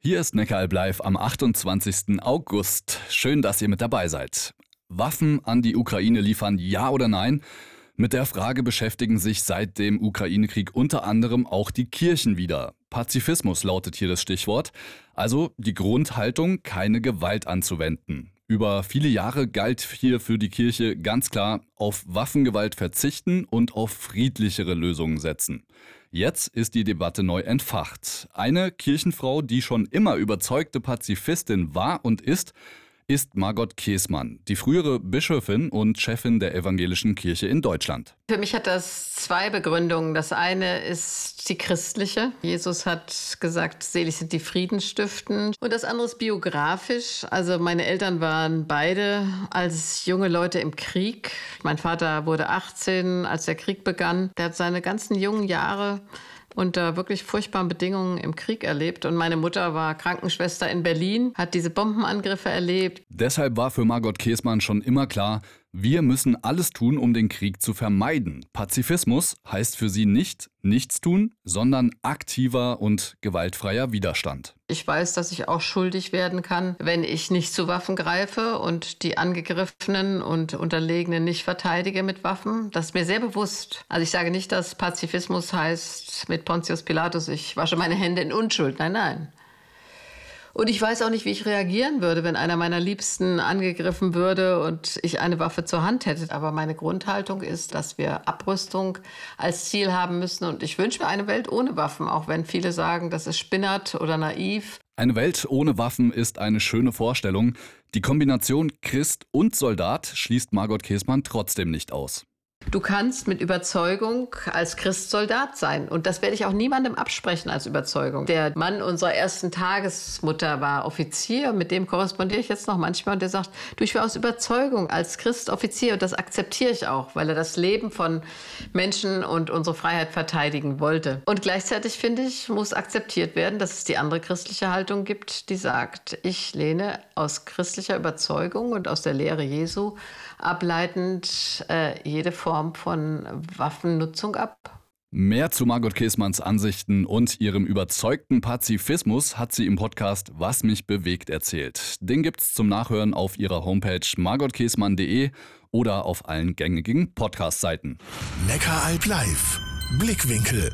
Hier ist Neckaralb live am 28. August. Schön, dass ihr mit dabei seid. Waffen an die Ukraine liefern, ja oder nein? Mit der Frage beschäftigen sich seit dem Ukraine-Krieg unter anderem auch die Kirchen wieder. Pazifismus lautet hier das Stichwort, also die Grundhaltung, keine Gewalt anzuwenden. Über viele Jahre galt hier für die Kirche ganz klar auf Waffengewalt verzichten und auf friedlichere Lösungen setzen. Jetzt ist die Debatte neu entfacht. Eine Kirchenfrau, die schon immer überzeugte Pazifistin war und ist, ist Margot Käßmann, die frühere Bischöfin und Chefin der Evangelischen Kirche in Deutschland. Für mich hat das zwei Begründungen. Das eine ist die christliche. Jesus hat gesagt, selig sind die Friedensstiften. Und das andere ist biografisch. Also meine Eltern waren beide als junge Leute im Krieg. Mein Vater wurde 18, als der Krieg begann. Der hat seine ganzen jungen Jahre unter wirklich furchtbaren Bedingungen im Krieg erlebt. Und meine Mutter war Krankenschwester in Berlin, hat diese Bombenangriffe erlebt. Deshalb war für Margot Käßmann schon immer klar, wir müssen alles tun, um den Krieg zu vermeiden. Pazifismus heißt für sie nicht nichts tun, sondern aktiver und gewaltfreier Widerstand. Ich weiß, dass ich auch schuldig werden kann, wenn ich nicht zu Waffen greife und die Angegriffenen und Unterlegenen nicht verteidige mit Waffen. Das ist mir sehr bewusst. Also ich sage nicht, dass Pazifismus heißt mit Pontius Pilatus, ich wasche meine Hände in Unschuld. Nein, nein. Und ich weiß auch nicht, wie ich reagieren würde, wenn einer meiner Liebsten angegriffen würde und ich eine Waffe zur Hand hätte. Aber meine Grundhaltung ist, dass wir Abrüstung als Ziel haben müssen. Und ich wünsche mir eine Welt ohne Waffen, auch wenn viele sagen, das ist spinnert oder naiv. Eine Welt ohne Waffen ist eine schöne Vorstellung. Die Kombination Christ und Soldat schließt Margot Käßmann trotzdem nicht aus. Du kannst mit Überzeugung als Christ Soldat sein. Und das werde ich auch niemandem absprechen als Überzeugung. Der Mann unserer ersten Tagesmutter war Offizier. Mit dem korrespondiere ich jetzt noch manchmal. Und der sagt, du, ich will aus Überzeugung als Christ Offizier. Und das akzeptiere ich auch, weil er das Leben von Menschen und unsere Freiheit verteidigen wollte. Und gleichzeitig finde ich, muss akzeptiert werden, dass es die andere christliche Haltung gibt, die sagt, ich lehne aus christlicher Überzeugung und aus der Lehre Jesu ableitend äh, jede Form von Waffennutzung ab. Mehr zu Margot Käßmanns Ansichten und ihrem überzeugten Pazifismus hat sie im Podcast Was mich bewegt erzählt. Den gibt's zum Nachhören auf ihrer Homepage margotkäßmann.de oder auf allen gängigen Podcast-Seiten. Neckaralb live. Blickwinkel